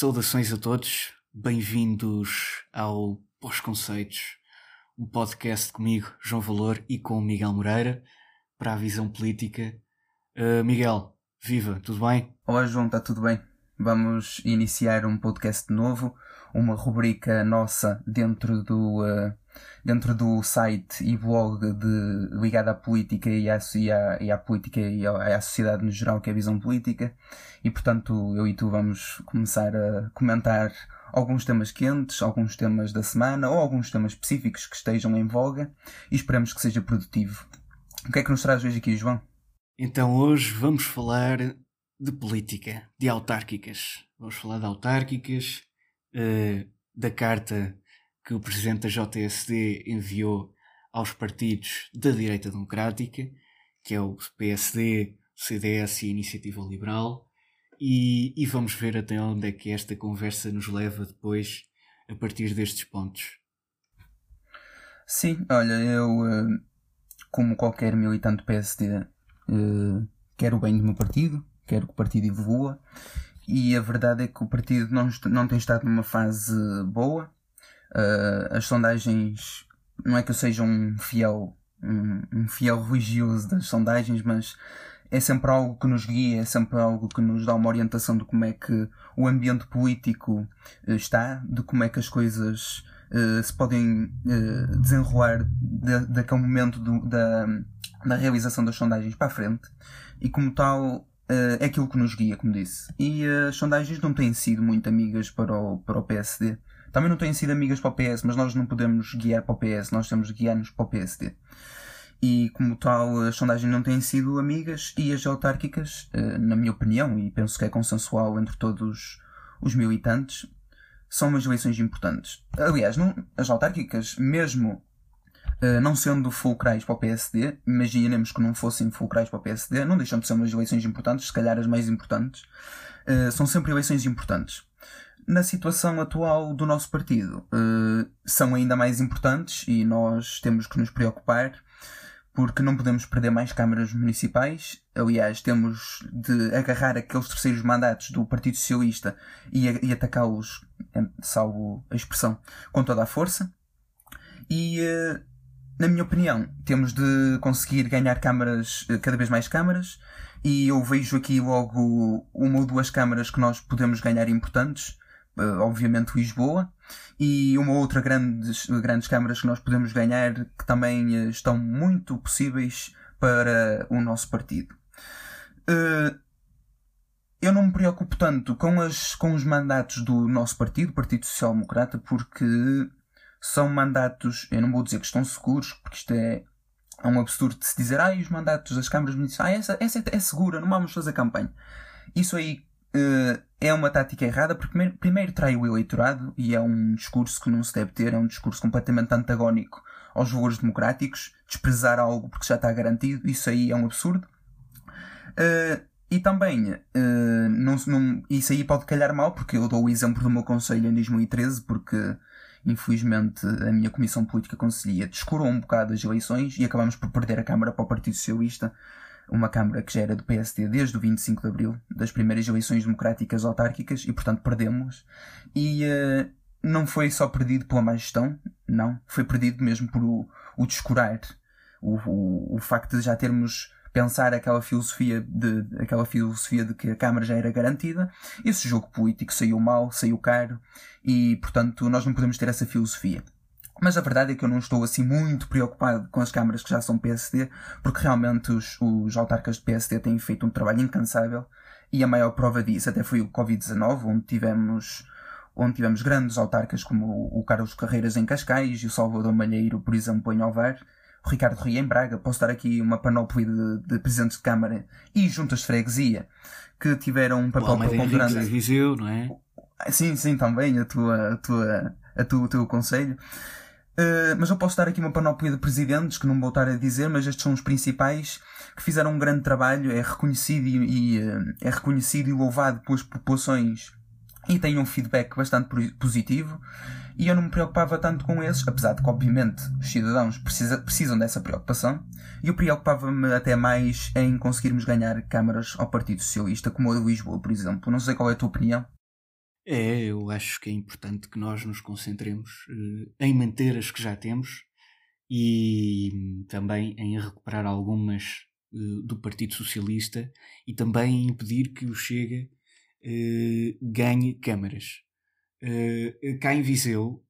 Saudações a todos, bem-vindos ao Pós-Conceitos, um podcast comigo, João Valor, e com Miguel Moreira, para a visão política. Uh, Miguel, viva, tudo bem? Olá João, está tudo bem? Vamos iniciar um podcast novo, uma rubrica nossa dentro do, uh, dentro do site e blog de, ligado à política e à, e à, e à política e à, à, sociedade no geral, que é a visão política. E portanto, eu e tu vamos começar a comentar alguns temas quentes, alguns temas da semana ou alguns temas específicos que estejam em voga e esperamos que seja produtivo. O que é que nos traz hoje aqui, João? Então, hoje vamos falar de política, de autárquicas. Vamos falar de autárquicas, uh, da carta que o presidente da JSD enviou aos partidos da direita democrática, que é o PSD, CDS e Iniciativa Liberal, e, e vamos ver até onde é que esta conversa nos leva depois a partir destes pontos. Sim, olha, eu, eh, como qualquer militante PSD, eh, quero o bem do meu partido, quero que o partido evolua, e a verdade é que o partido não, não tem estado numa fase boa. Uh, as sondagens, não é que eu seja um fiel, um, um fiel religioso das sondagens, mas é sempre algo que nos guia, é sempre algo que nos dá uma orientação de como é que o ambiente político uh, está, de como é que as coisas uh, se podem uh, desenrolar de, daquele momento do, da, da realização das sondagens para a frente. E como tal, é aquilo que nos guia, como disse. E as sondagens não têm sido muito amigas para o, para o PSD. Também não têm sido amigas para o PS, mas nós não podemos guiar para o PS, nós temos de guiar-nos para o PSD e como tal as sondagens não têm sido amigas e as autárquicas, eh, na minha opinião, e penso que é consensual entre todos os militantes, são umas eleições importantes. Aliás, não, as autárquicas, mesmo uh, não sendo fulcrais para o PSD, imaginemos que não fossem fulcrais para o PSD, não deixam de ser umas eleições importantes, se calhar as mais importantes, uh, são sempre eleições importantes. Na situação atual do nosso partido, uh, são ainda mais importantes e nós temos que nos preocupar porque não podemos perder mais câmaras municipais. Aliás, temos de agarrar aqueles terceiros mandatos do Partido Socialista e, e atacá-los, salvo a expressão, com toda a força. E, eh, na minha opinião, temos de conseguir ganhar câmaras, eh, cada vez mais câmaras. E eu vejo aqui logo uma ou duas câmaras que nós podemos ganhar importantes. Eh, obviamente Lisboa e uma outra grandes, grandes câmaras que nós podemos ganhar que também eh, estão muito possíveis para o nosso partido. Uh, eu não me preocupo tanto com, as, com os mandatos do nosso partido, Partido Social Democrata, porque são mandatos, eu não vou dizer que estão seguros, porque isto é, é um absurdo de se dizer, ah, os mandatos das câmaras municipais, ah, essa, essa é, é segura, não vamos fazer campanha. Isso aí uh, é uma tática errada porque primeiro, primeiro trai o eleitorado e é um discurso que não se deve ter, é um discurso completamente antagónico aos valores democráticos, desprezar algo porque já está garantido, isso aí é um absurdo. Uh, e também, uh, não, não, isso aí pode calhar mal, porque eu dou o exemplo do meu conselho em 2013, porque infelizmente a minha comissão política conselhia descurou um bocado as eleições e acabamos por perder a Câmara para o Partido Socialista uma Câmara que já era do PSD desde o 25 de Abril, das primeiras eleições democráticas autárquicas, e portanto perdemos. E uh, não foi só perdido pela má gestão, não, foi perdido mesmo por o, o descurar, o, o, o facto de já termos pensar aquela filosofia de aquela filosofia de que a Câmara já era garantida. Esse jogo político saiu mal, saiu caro e, portanto, nós não podemos ter essa filosofia. Mas a verdade é que eu não estou assim muito preocupado com as câmaras que já são PSD, porque realmente os, os autarcas de PSD têm feito um trabalho incansável e a maior prova disso até foi o Covid-19, onde tivemos, onde tivemos grandes autarcas como o, o Carlos Carreiras em Cascais e o Salvador Malheiro, por exemplo, em Ovar, o Ricardo Ria em Braga. Posso dar aqui uma panóplia de, de presidentes de Câmara e juntas de freguesia que tiveram um papel preponderante. Viseu, não é? Sim, sim, também, a tua, a tua, a tua, o teu conselho. Uh, mas eu posso dar aqui uma panóplia de presidentes, que não vou estar a dizer, mas estes são os principais, que fizeram um grande trabalho, é reconhecido e, e uh, é reconhecido e louvado pelas populações e tem um feedback bastante positivo. E eu não me preocupava tanto com esses, apesar de que, obviamente, os cidadãos precisa, precisam dessa preocupação. E eu preocupava-me até mais em conseguirmos ganhar câmaras ao Partido Socialista, como a de Lisboa, por exemplo. Não sei qual é a tua opinião. É, eu acho que é importante que nós nos concentremos uh, em manter as que já temos e também em recuperar algumas uh, do Partido Socialista e também em impedir que o Chega uh, ganhe câmaras. cá em Viseu,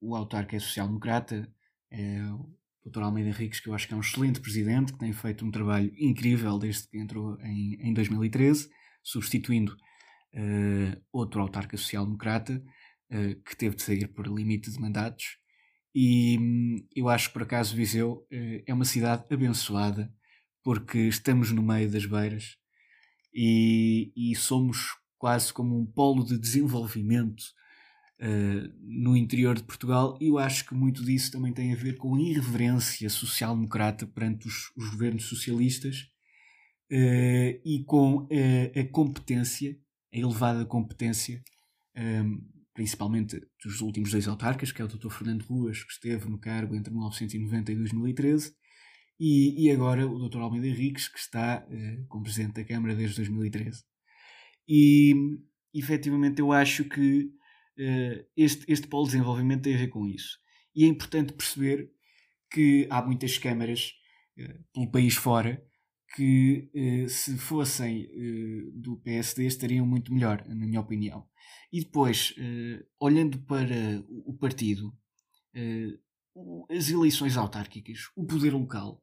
o autarca é social-democrata, é o Dr. Almeida Henriques, que eu acho que é um excelente presidente, que tem feito um trabalho incrível desde que entrou em, em 2013, substituindo uh, outro autarca social-democrata, uh, que teve de sair por limite de mandatos. E um, eu acho que, por acaso, Viseu uh, é uma cidade abençoada, porque estamos no meio das beiras e, e somos quase como um polo de desenvolvimento uh, no interior de Portugal, e eu acho que muito disso também tem a ver com a irreverência social-democrata perante os, os, governos socialistas uh, e com uh, a competência, a elevada competência, um, principalmente dos últimos dois autarcas, que é o Dr. Fernando Ruas, que esteve no cargo entre 1990 e 2013, e, e agora o Dr. Almeida Henriques, que está como Presidente da Câmara desde 2013. E efetivamente eu acho que uh, este, este polo de desenvolvimento tem a ver com isso. E é importante perceber que há muitas câmaras uh, pelo país fora que, uh, se fossem do PSD, estariam muito melhor, na minha opinião. E depois, olhando para o partido, as eleições autárquicas, o poder local,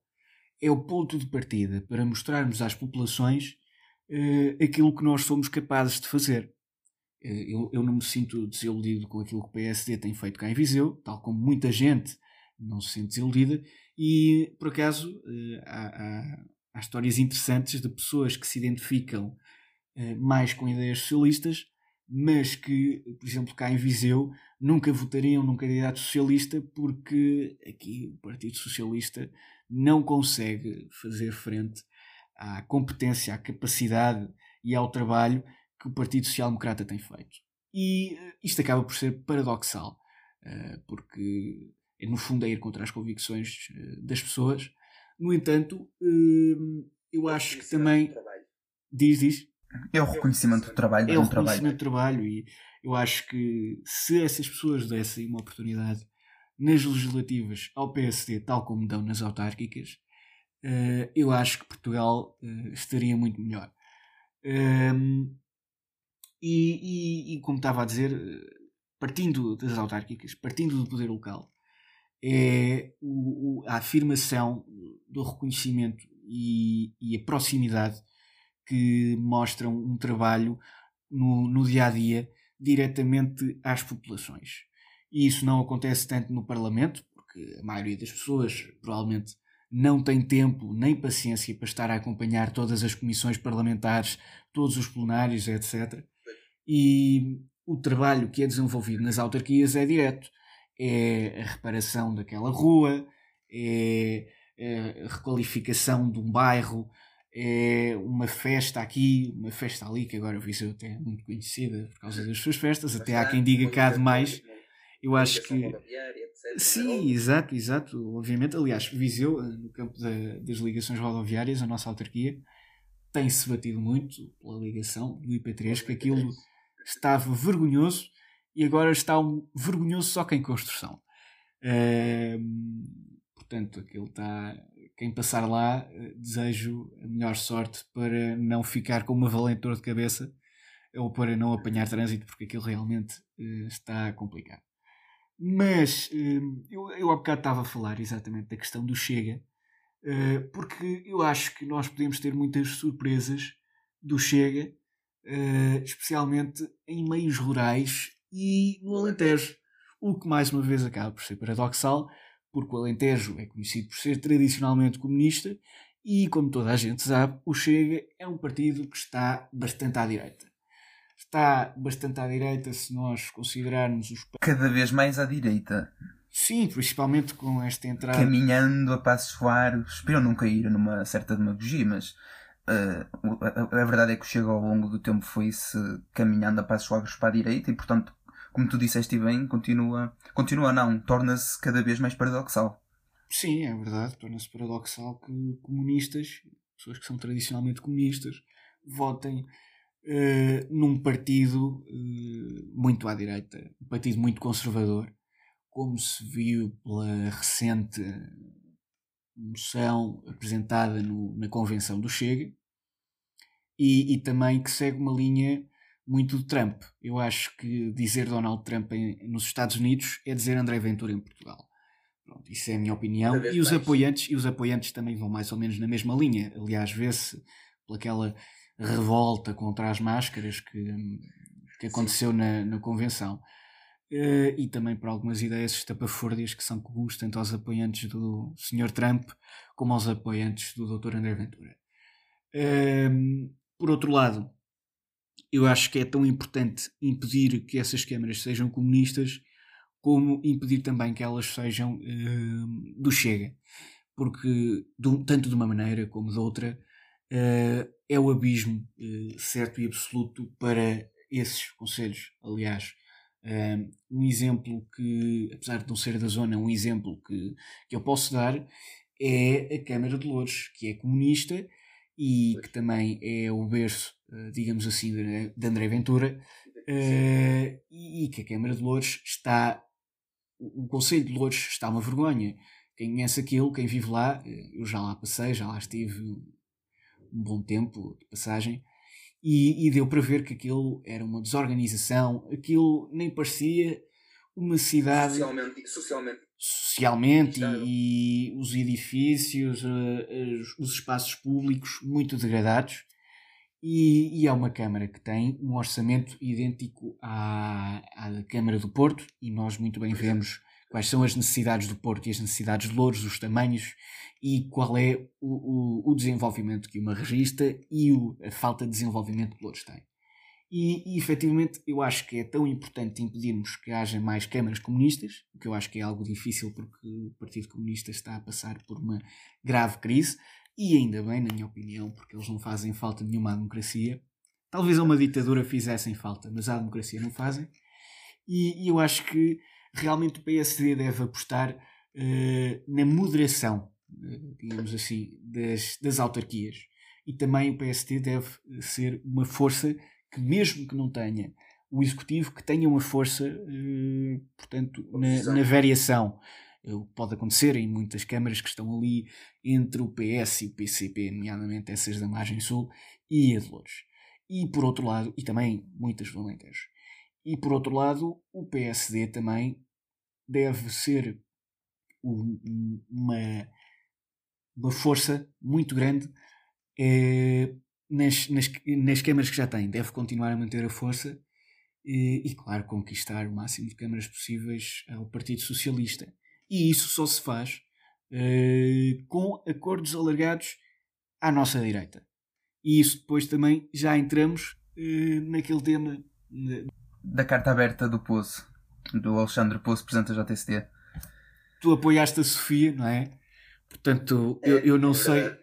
é o ponto de partida para mostrarmos às populações aquilo que nós somos capazes de fazer. Eh, eu, eu não me sinto desiludido com aquilo que o PSD tem feito cá em Viseu, tal como muita gente não se sente desiludida, e por acaso eh, há, há, há histórias interessantes de pessoas que se identificam eh, mais com ideias socialistas, mas que, por exemplo, cá em Viseu nunca votariam num candidato socialista porque aqui o Partido Socialista não consegue fazer frente à competência, à capacidade e ao trabalho que o Partido Social Democrata tem feito. E uh, isto acaba por ser paradoxal, uh, porque no fundo é ir contra as convicções uh, das pessoas. No entanto, eu acho que também. Diz, diz. É o reconhecimento do trabalho. É o reconhecimento do trabalho e eu acho que se essas pessoas dessem uma oportunidade nas legislativas ao PSD, tal como dão nas autárquicas, eu acho que Portugal estaria muito melhor. Um, e, e, e, como estava a dizer, partindo das autárquicas, partindo do poder local, é o, o, a afirmação do reconhecimento e, e, a proximidade que mostram um trabalho no, no dia a dia diretamente às populações. E isso não acontece tanto no Parlamento, porque a maioria das pessoas provavelmente não tem tempo nem paciência para estar a acompanhar todas as comissões parlamentares, todos os plenários, etc e o trabalho que é desenvolvido nas autarquias é direto. É a reparação daquela rua, é a requalificação de um bairro, é uma festa aqui, uma festa ali, que agora o Viseu até é muito conhecida por causa das suas festas, até há quem diga cá demais. Eu acho que. Sim, exato, exato. Obviamente, aliás, Viseu, no campo da, das ligações rodoviárias, a nossa autarquia, tem-se batido muito pela ligação do IP3, que aquilo estava vergonhoso e agora está um vergonhoso só que em construção. portanto, aquilo está. Quem passar lá, eh, desejo a melhor sorte para não ficar com uma valente dor de cabeça ou para não apanhar trânsito, porque aquilo realmente uh, está complicado. Mas uh, eu, eu há bocado estava a falar exatamente da questão do Chega, uh, porque eu acho que nós podemos ter muitas surpresas do Chega uh, especialmente em meios rurais e no Alentejo. O que mais uma vez acaba por ser paradoxal, porque o Alentejo é conhecido por ser tradicionalmente comunista e, como toda a gente sabe, o Chega é um partido que está bastante à direita. Está bastante à direita se nós considerarmos os. Cada vez mais à direita. Sim, principalmente com esta entrada. Caminhando a passos largos. Espero não cair numa certa demagogia, mas Uh, a, a, verdade é que o Chega ao longo do tempo foi-se caminhando a passos largos para a direita e, portanto, como tu disseste bem, continua, continua não, torna-se cada vez mais paradoxal. Sim, é verdade, torna-se paradoxal que comunistas, pessoas que são tradicionalmente comunistas, votem uh, num partido uh, muito à direita, um partido muito conservador, como se viu pela recente moção apresentada no, na convenção do Chega, e, e, também que segue uma linha muito de Trump. Eu acho que dizer Donald Trump em, nos Estados Unidos é dizer André Ventura em Portugal. Pronto, isso é a minha opinião. E os, apoiantes, e os apoiantes também vão mais ou menos na mesma linha. Aliás, vê-se pelaquela revolta contra as máscaras que, que aconteceu na, na convenção. Uh, e também por algumas ideias estapafúrdias que são comuns tanto aos apoiantes do Sr. Trump como aos apoiantes do Dr. André Ventura. Uh, por outro lado, eu acho que é tão importante impedir que essas câmaras sejam comunistas como impedir também que elas sejam uh, do Chega. Porque, do, tanto de uma maneira como de outra, uh, é o abismo uh, certo e absoluto para esses conselhos. Aliás, um exemplo que, apesar de não ser da zona, um exemplo que, que eu posso dar é a Câmara de Louros, que é comunista e que também é o berço, digamos assim, de André Ventura, e que a Câmara de Louros está o Conselho de Louros está uma vergonha. Quem conhece aquilo, quem vive lá, eh, eu já lá passei, já lá estive um bom tempo de passagem, e, e deu para ver que aquilo era uma desorganização, aquilo nem parecia uma cidade. Socialmente. Socialmente, socialmente e, e, os edifícios, uh, os espaços públicos muito degradados. E, e, é uma Câmara que tem um orçamento idêntico à, à Câmara do Porto, e nós muito bem vemos quais são as necessidades do Porto e as necessidades de Louros, os tamanhos, e qual é o, o, o desenvolvimento que uma regista e o, a falta de desenvolvimento que Louros tem. E, e efetivamente eu acho que é tão importante impedirmos que haja mais câmaras comunistas, o que eu acho que é algo difícil porque o Partido Comunista está a passar por uma grave crise, e ainda bem, na minha opinião, porque eles não fazem falta nenhuma à democracia. Talvez a uma ditadura fizessem falta, mas à democracia não fazem. E, e eu acho que realmente o PSD deve apostar uh, na moderação, uh, digamos assim, das, das autarquias. E também o PSD deve ser uma força que, mesmo que não tenha o executivo, que tenha uma força, uh, portanto, na, na variação o que pode acontecer em muitas câmaras que estão ali entre o PS e o PCP, nomeadamente essas da margem sul e a de Louros. E por outro lado, e também muitas do Alentejo. E por outro lado, o PSD também deve ser uma, uma força muito grande eh, nas, nas, nas câmaras que já tem. Deve continuar a manter a força e, e, claro, conquistar o máximo de câmaras possíveis ao Partido Socialista. E isso só se faz uh, com acordos alargados à nossa direita. E isso depois também já entramos uh, naquele tema de... da carta aberta do Poço, do Alexandre Poço, presidente da JTCD. Tu apoiaste a Sofia, não é? Portanto, eu, eu não sei.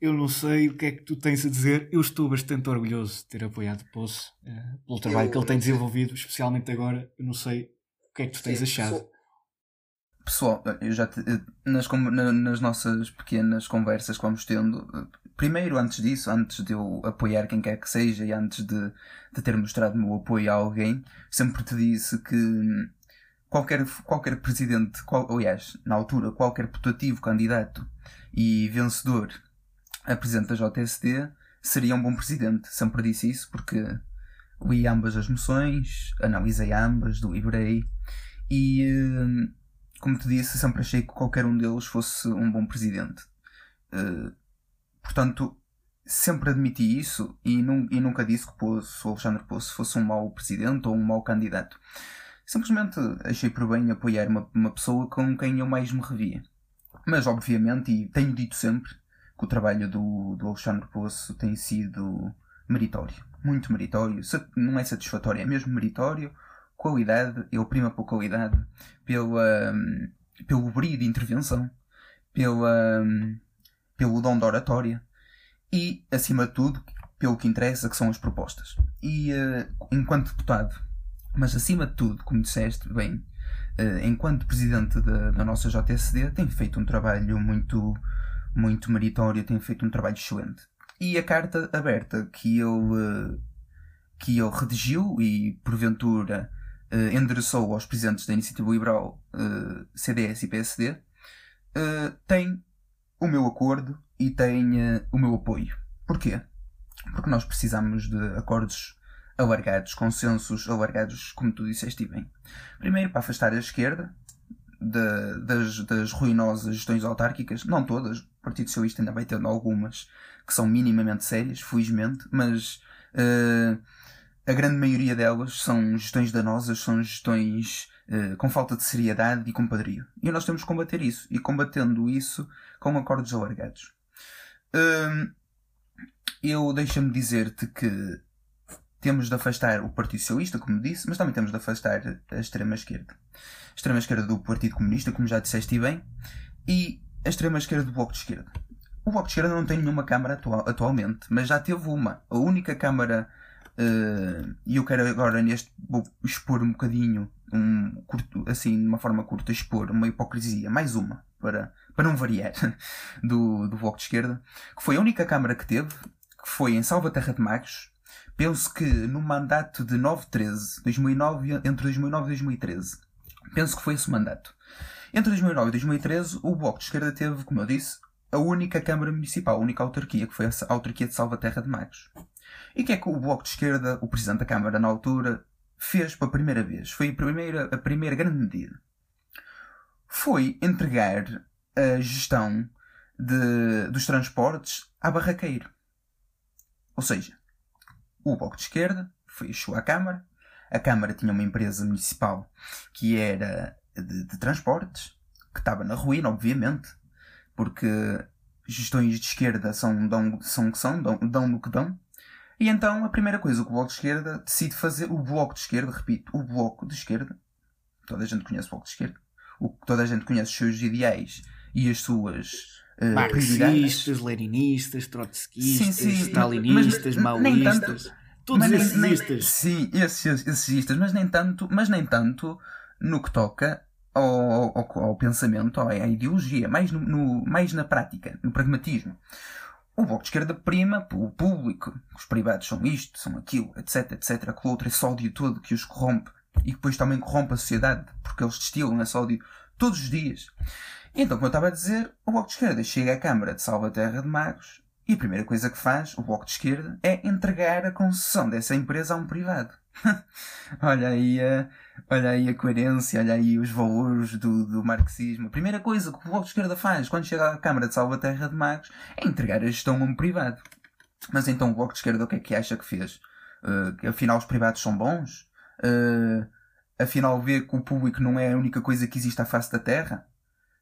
Eu não sei o que é que tu tens a dizer. Eu estou bastante orgulhoso de ter apoiado Poço uh, pelo trabalho eu, que ele tem desenvolvido, especialmente agora. Eu não sei o que é que tu tens sim, achado. Sou, Pessoal, eu já te, nas, nas nossas pequenas conversas que vamos tendo, primeiro antes disso, antes de eu apoiar quem quer que seja e antes de, de ter mostrado meu apoio a alguém, sempre te disse que qualquer, qualquer presidente, qual, aliás, na altura, qualquer putativo candidato e vencedor a presidente da JSD seria um bom presidente. Sempre disse isso porque li ambas as moções, analisei ambas, deliberei e como te disse, sempre achei que qualquer um deles fosse um bom presidente. Uh, portanto, sempre admiti isso e, num, e nunca disse que Poço, o Alexandre Poço fosse um mau presidente ou um mau candidato. Simplesmente achei por bem apoiar uma, uma pessoa com quem eu mais me revia. Mas, obviamente, e tenho dito sempre, que o trabalho do, do Alexandre Poço tem sido meritório. Muito meritório. Não é satisfatório, é mesmo meritório qualidade, ele prima por qualidade, pela, pelo brilho de intervenção, pela, pelo dom de oratória e, acima de tudo, pelo que interessa, que são as propostas. E uh, enquanto deputado, mas acima de tudo, como disseste bem, uh, enquanto presidente da, da nossa JSD, tem feito um trabalho muito, muito meritório, tem feito um trabalho excelente. E a carta aberta que ele uh, que ele redigiu e, porventura, uh, endereçou aos presidentes da Iniciativa Liberal uh, CDS e PSD, uh, tem o meu acordo e tem o meu apoio. Porquê? Porque nós precisamos de acordos alargados, consensos alargados, como tu disseste bem. Primeiro, para afastar a esquerda de, das, das ruinosas gestões autárquicas, não todas, o Partido Socialista ainda vai tendo algumas que são minimamente sérias, felizmente, mas uh, a grande maioria delas são gestões danosas, são gestões uh, com falta de seriedade e compadrio. E nós temos que combater isso, e combatendo isso com acordos alargados. Uh, eu deixa-me dizer-te que temos de afastar o Partido Socialista, como disse, mas também temos de afastar a extrema-esquerda. A extrema-esquerda do Partido Comunista, como já disseste bem, e a extrema-esquerda do Bloco de Esquerda. O Bloco de Esquerda não tem nenhuma Câmara atual, atualmente, mas já teve uma. A única Câmara, e eu quero agora neste, expor um bocadinho, um, curto, assim, de uma forma curta, expor uma hipocrisia, mais uma, para, para não variar, do, do Bloco de Esquerda, que foi a única Câmara que teve, que foi em Salvaterra de Magos, penso que no mandato de 9-13, 2009, entre 2009 e 2013, penso que foi esse o mandato. Entre 2009 e 2013, o Bloco de Esquerda teve, como eu disse, a única Câmara Municipal, a única autarquia, que foi a autarquia de Salvaterra de Magos. E o que é que o Bloco de Esquerda, o Presidente da Câmara na altura, fez pela primeira vez? Foi a primeira, a primeira grande medida. Foi entregar a gestão de, dos transportes à Barraqueiro. Ou seja, o Bloco de Esquerda fechou a Câmara. A Câmara tinha uma empresa municipal que era de, de transportes, que estava na ruína, obviamente, porque gestões de esquerda são, dão, são que são, dão, dão no que dão. E então a primeira coisa que o Bloco de Esquerda decide fazer, o Bloco de Esquerda, repito, o Bloco de Esquerda, toda a gente conhece o Bloco de Esquerda, o, toda a gente conhece os seus ideais e as suas uh, Marxistas, leninistas, trotskistas, sim, sim, stalinistas, mas, maoístas. Todos mas esses nem, nem, Sim, esses, esses istas, mas nem tanto, mas nem tanto no que toca ao, ao, ao pensamento, à, ideologia, mais, no, no, mais na prática, no pragmatismo. O Bloco de Esquerda prima o público, os privados são isto, são aquilo, etc, etc, aquele outro, esse ódio todo que os corrompe e que depois também corrompe a sociedade, porque eles destilam esse ódio todos os dias. Então, como eu estava a dizer, o Bloco de Esquerda chega à Câmara de Salvaterra de Magos e a primeira coisa que faz o Bloco de Esquerda é entregar a concessão dessa empresa a um privado. olha, aí a, olha aí a coerência, olha aí os valores do, do marxismo. A primeira coisa que o Bloco de Esquerda faz quando chega à Câmara de Salvaterra de Magos é entregar a gestão a um privado. Mas então o Bloco de Esquerda o que é que acha que fez? Uh, afinal os privados são bons? Uh, afinal vê que o público não é a única coisa que existe à face da Terra?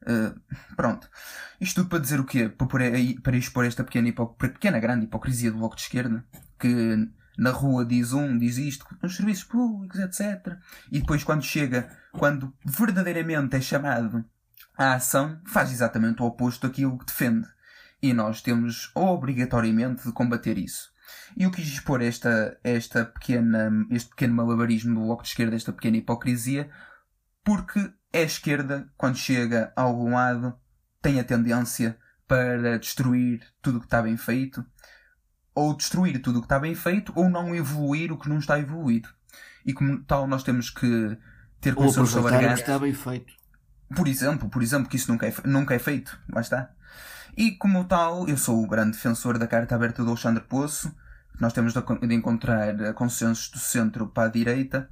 Uh, pronto. Isto tudo para dizer o quê? Para, para expor esta pequena, pequena grande hipocrisia do Bloco de Esquerda, que na rua diz um, diz isto, nos serviços públicos, etc. E depois quando chega, quando verdadeiramente é chamado à ação, faz exatamente o oposto daquilo que defende. E nós temos obrigatoriamente de combater isso. E eu quis expor esta, esta pequena, este pequeno malabarismo do Bloco de Esquerda, esta pequena hipocrisia, porque a esquerda, quando chega a algum lado, tem a tendência para destruir tudo o que está bem feito, ou destruir tudo o que está bem feito, ou não evoluir o que não está evoluído. E como tal, nós temos que ter consciência alargados. que está bem feito. Por exemplo, por exemplo, que isso nunca é, nunca é feito. Lá está. E como tal, eu sou o grande defensor da carta aberta do Alexandre Poço. Nós temos de encontrar consensos do centro para a direita.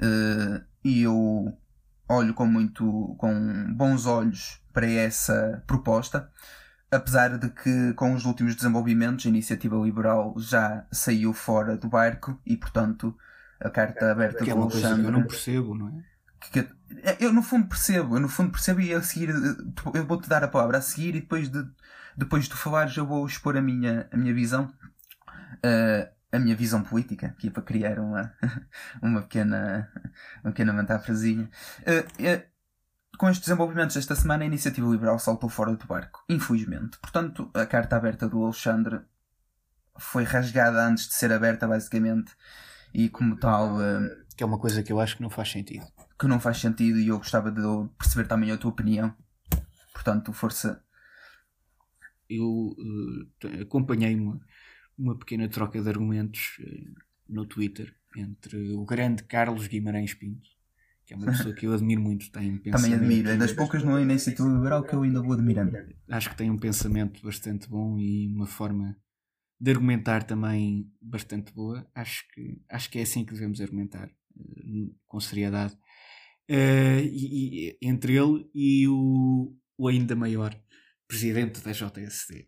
Eh, e eu olho com muito com bons olhos para essa proposta, apesar de que com os últimos desenvolvimentos a iniciativa liberal já saiu fora do barco e portanto a carta aberta que é do é Alexandre eu não percebo, não é? Que, eu no fundo percebo, eu no fundo percebo e a seguir eu vou-te dar a palavra a seguir e depois de depois de tu falares eu vou expor a minha, a minha visão. Uh, a minha visão política, aqui para criar uma, uma pequena, uma pequena metáforazinha. Uh, uh, com estes desenvolvimentos desta semana, a iniciativa liberal saltou fora do barco, infelizmente. Portanto, a carta aberta do Alexandre foi rasgada antes de ser aberta, basicamente, e como tal. Uh, que é uma coisa que eu acho que não faz sentido. Que não faz sentido e eu gostava de perceber também a tua opinião. Portanto, força. Eu acompanhei-me uma pequena troca de argumentos eh, no Twitter entre o grande Carlos Guimarães Pinto, que é uma pessoa que eu admiro muito, tem Também admiro, é das poucas no iniciativa liberal que eu ainda vou admirando. Acho que tem um pensamento bastante bom e uma forma de argumentar também bastante boa. Acho que, acho que é assim que devemos argumentar, uh, com seriedade. Uh, e, e, entre ele e o, o ainda maior presidente da JSD, uh,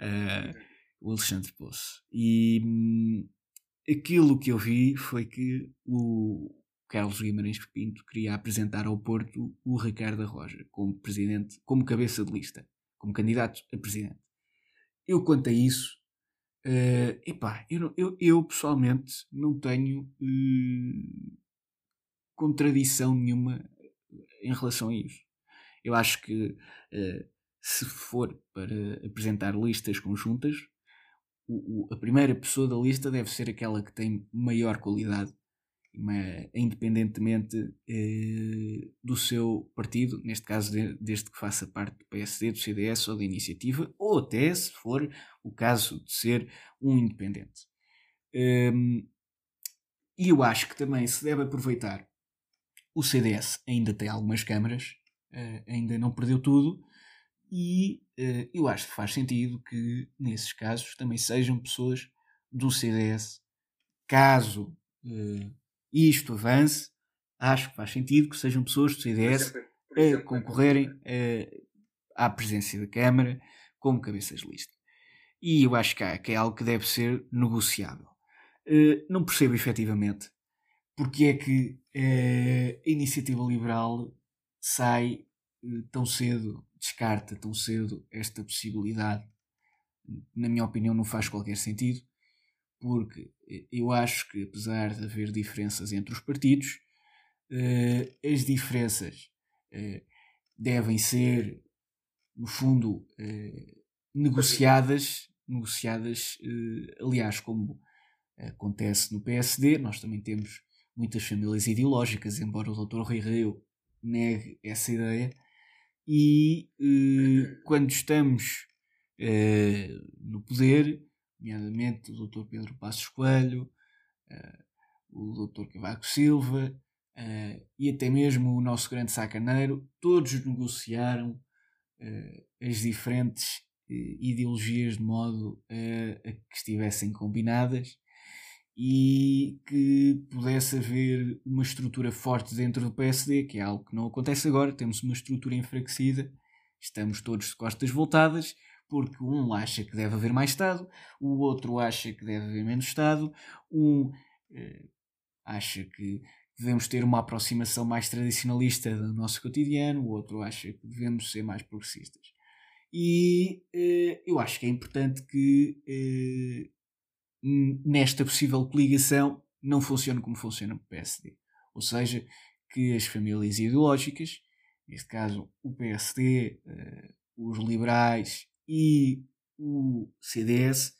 eh, o Alexandre Poço. E hum, aquilo que eu vi foi que o Carlos Guimarães Pinto queria apresentar ao Porto o Ricardo Roja como presidente, como cabeça de lista, como candidato a presidente. Eu, quanto a isso, uh, epá, eu, eu, eu pessoalmente não tenho uh, contradição nenhuma em relação a isso. Eu acho que uh, se for para apresentar listas conjuntas, o, o, a primeira pessoa da lista deve ser aquela que tem maior qualidade, mas, independentemente eh, do seu partido, neste caso, de, desde que faça parte do PSD, do CDS ou da iniciativa, ou até se for o caso de ser um independente. Um, e eu acho que também se deve aproveitar. O CDS ainda tem algumas câmaras, uh, ainda não perdeu tudo, e uh, eu acho que faz sentido que, nesses casos, também sejam pessoas do CDS. Caso uh, isto avance, acho que faz sentido que sejam pessoas do CDS a concorrerem uh, à presença da Câmara como cabeças de lista. E eu acho que, há, que é algo que deve ser negociável. não percebo efetivamente porque é que a iniciativa liberal sai tão cedo descarta tão cedo esta possibilidade, na minha opinião, não faz qualquer sentido, porque eu acho que, apesar de haver diferenças entre os partidos, uh, as diferenças uh, devem ser, no fundo, uh, negociadas, negociadas aliás, como acontece no PSD, nós também temos muitas famílias ideológicas, embora o Dr. Rui Rio negue essa ideia, e quando estamos no poder, nomeadamente o Dr. Pedro Passos Coelho, uh, o Dr. Cavaco Silva e até mesmo o nosso grande sacaneiro, todos negociaram as diferentes ideologias de modo a que estivessem combinadas e que pudesse haver uma estrutura forte dentro do PSD, que é algo que não acontece agora. Temos uma estrutura enfraquecida, estamos todos de costas voltadas, porque um acha que deve haver mais Estado, o outro acha que deve haver menos Estado, um eh, acha que devemos ter uma aproximação mais tradicionalista do nosso cotidiano, o outro acha que devemos ser mais progressistas. E eh, eu acho que é importante que eh, nesta possível coligação não funciona como funciona o PSD. Ou seja, que as famílias ideológicas, neste caso o PSD, eh, os liberais e o CDS,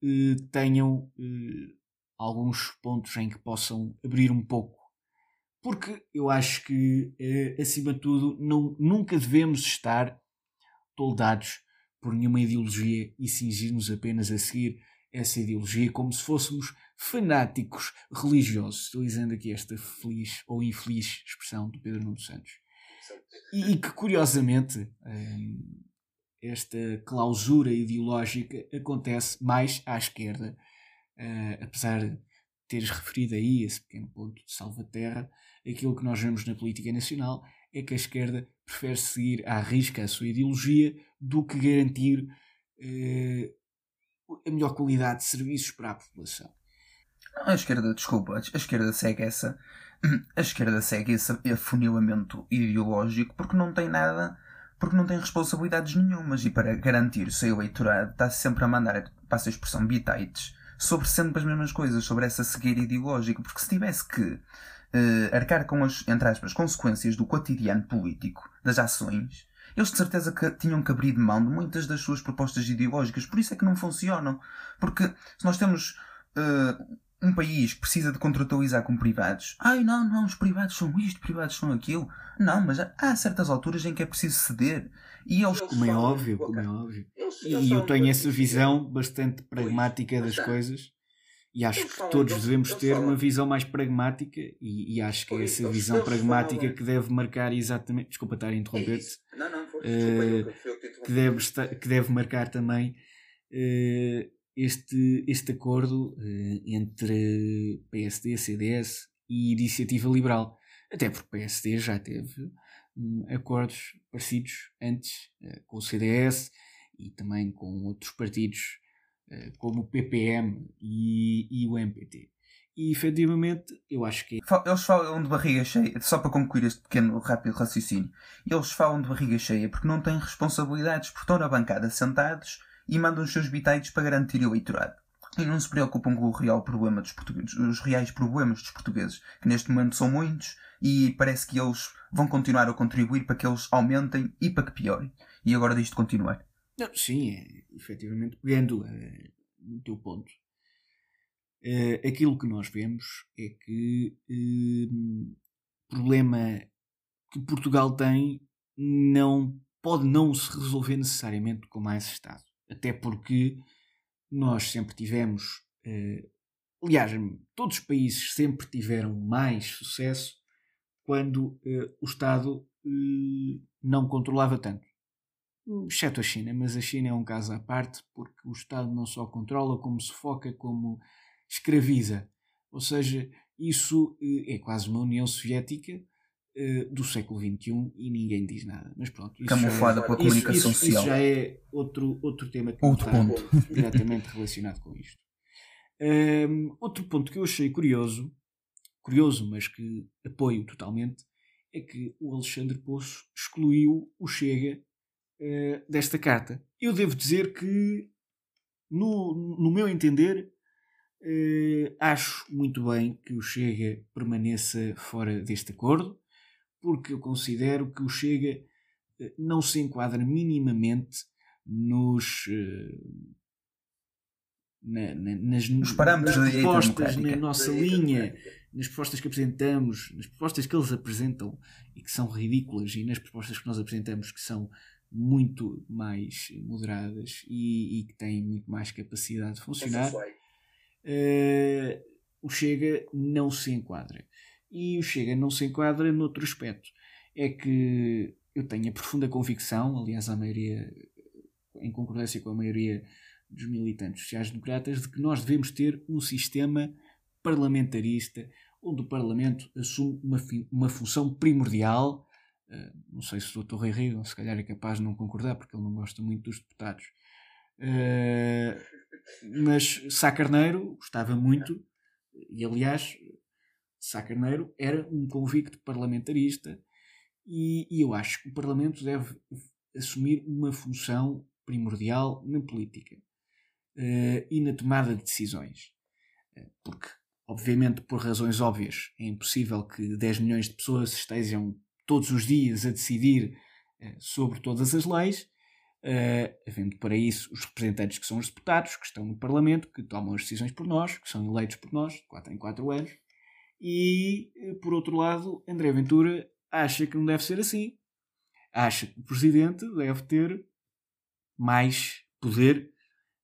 uh, tenham uh, alguns pontos em que possam abrir um pouco. Porque eu acho que, acima de tudo, não, nunca devemos estar toldados por nenhuma ideologia e cingir-nos apenas a seguir essa ideologia como se fôssemos fanáticos religiosos, utilizando aqui esta feliz ou infeliz expressão do Pedro Nuno Santos. E, e que curiosamente hum, esta clausura ideológica acontece mais à esquerda, uh, apesar de teres referido aí esse pequeno ponto de salva-terra, aquilo que nós vemos na política nacional é que a esquerda prefere seguir à risca a sua ideologia do que garantir uh, a melhor qualidade de serviços para a população. A esquerda, desculpa, a esquerda segue essa. A esquerda segue esse afunilamento ideológico porque não tem nada, porque não tem responsabilidades nenhumas. E para garantir o seu eleitorado está sempre a mandar, passa a expressão, bitites sobre sempre as mesmas coisas, sobre essa cegueira ideológica, porque se tivesse que uh, arcar com as, entre aspas, consequências do cotidiano político, das ações, eles de certeza que tinham que abrir de mão de muitas das suas propostas ideológicas, por isso é que não funcionam. Porque se nós temos uh, um país que precisa de contratualizar com privados, ai não, não, os privados são isto, privados são aquilo. Não, mas há certas alturas em que é preciso ceder. E eles, como é óbvio, como é óbvio. Eles, eles e eu tenho essa visão bastante pragmática das coisas E acho que todos devemos ter uma visão mais pragmática, e, e acho que é essa visão pragmática que deve marcar exatamente. Desculpa estar a interromper-te. É não, não, foi, uh, que, deve que deve marcar também uh, este, este acordo uh, entre PSD, CDS e Iniciativa Liberal. Até porque PSD já teve um, acordos parecidos antes com o CDS e também com outros partidos eh, como o PPM e, e o MPT. E efetivamente, eu acho que. Eles falam de barriga cheia, só para concluir este pequeno rápido raciocínio. Eles falam de barriga cheia porque não têm responsabilidades por estão na bancada sentados e mandam os seus bitites para garantir o eleitorado. E não se preocupam com o real problema dos portugueses, os reais problemas dos portugueses, que neste momento são muitos e parece que eles vão continuar a contribuir para que eles aumentem e para que piorem. E agora disto continuar. Não, sim, é, efetivamente, pegando uh, no teu ponto, uh, aquilo que nós vemos é que o uh, problema que Portugal tem não pode não se resolver necessariamente com mais Estado. Até porque nós sempre tivemos, eh, aliás, todos os países sempre tiveram mais sucesso quando o Estado não controlava tanto exceto a China, mas a China é um caso à parte porque o Estado não só controla, como sufoca, como escraviza. Ou seja, isso eh, é quase uma União Soviética eh, do século XXI e ninguém diz nada. Mas pronto. Camuflada é, pela comunicação isso, social. Isso já é outro, outro tema que outro ponto. diretamente relacionado com isto. Um, outro ponto que eu achei curioso, curioso, mas que apoio totalmente, é que o Alexandre Poço excluiu o Chega uh, desta carta. Eu devo dizer que, no, no meu entender, uh, acho muito bem que o Chega permaneça fora deste acordo, porque eu considero que o Chega uh, não se enquadra minimamente nos. Na, na, nas, Os parâmetros nas propostas, na nossa linha, nas propostas que apresentamos, nas propostas que eles apresentam e que são ridículas, e nas propostas que nós apresentamos que são muito mais moderadas e, e que têm muito mais capacidade de funcionar, uh, o Chega não se enquadra. E o Chega não se enquadra noutro aspecto. É que eu tenho a profunda convicção, aliás, a maioria, em concordância com a maioria dos militantes sociais-democratas, de que nós devemos ter um sistema parlamentarista onde o Parlamento assume uma, uma função primordial Uh, não sei se o Dr. Rui Rio, se calhar é capaz de não concordar, porque ele não gosta muito dos deputados. Uh, mas Sá Carneiro gostava muito, e aliás, Sá Carneiro era um convicto parlamentarista, e, e eu acho que o Parlamento deve assumir uma função primordial na política uh, e na tomada de decisões. porque, obviamente, por razões óbvias, é impossível que 10 milhões de pessoas estejam todos os dias a decidir uh, sobre todas as leis, uh, havendo para isso os representantes que são os deputados, que estão no Parlamento, que tomam as decisões por nós, que são eleitos por nós, de 4 em 4 anos, e, por outro lado, André Ventura acha que não deve ser assim. Acha que o Presidente deve ter mais poder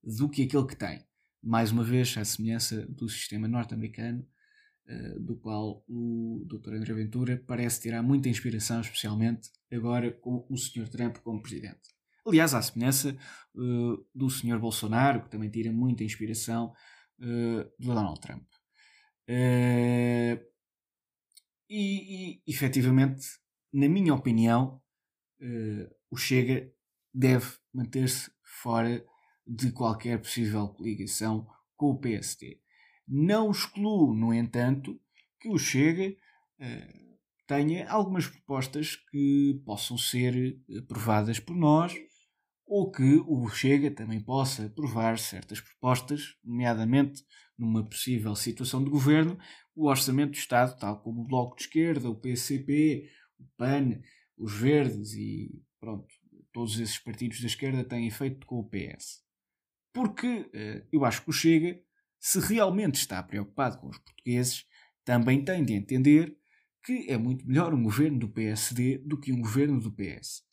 do que aquele que tem. Mais uma vez, à semelhança do sistema norte-americano, eh, do qual o Dr. André Ventura parece tirar muita inspiração, especialmente agora com o Sr. Trump como presidente. Aliás, à semelhança uh, do Sr. Bolsonaro, que também tira muita inspiração uh, do Donald Trump. Uh, e, e, efetivamente, na minha opinião, o Chega deve manter-se fora de qualquer possível coligação com o PSD. Não excluo, no entanto, que o Chega uh, tenha algumas propostas que possam ser aprovadas por nós ou que o Chega também possa aprovar certas propostas, nomeadamente numa possível situação de governo, o Orçamento do Estado, tal como o Bloco de Esquerda, o PCP, o PAN, os Verdes e pronto, todos esses partidos da esquerda têm feito com o PS. Porque uh, eu acho que o Chega se realmente está preocupado com os portugueses, também tem de entender que é muito melhor um governo do PSD do que um governo do PS.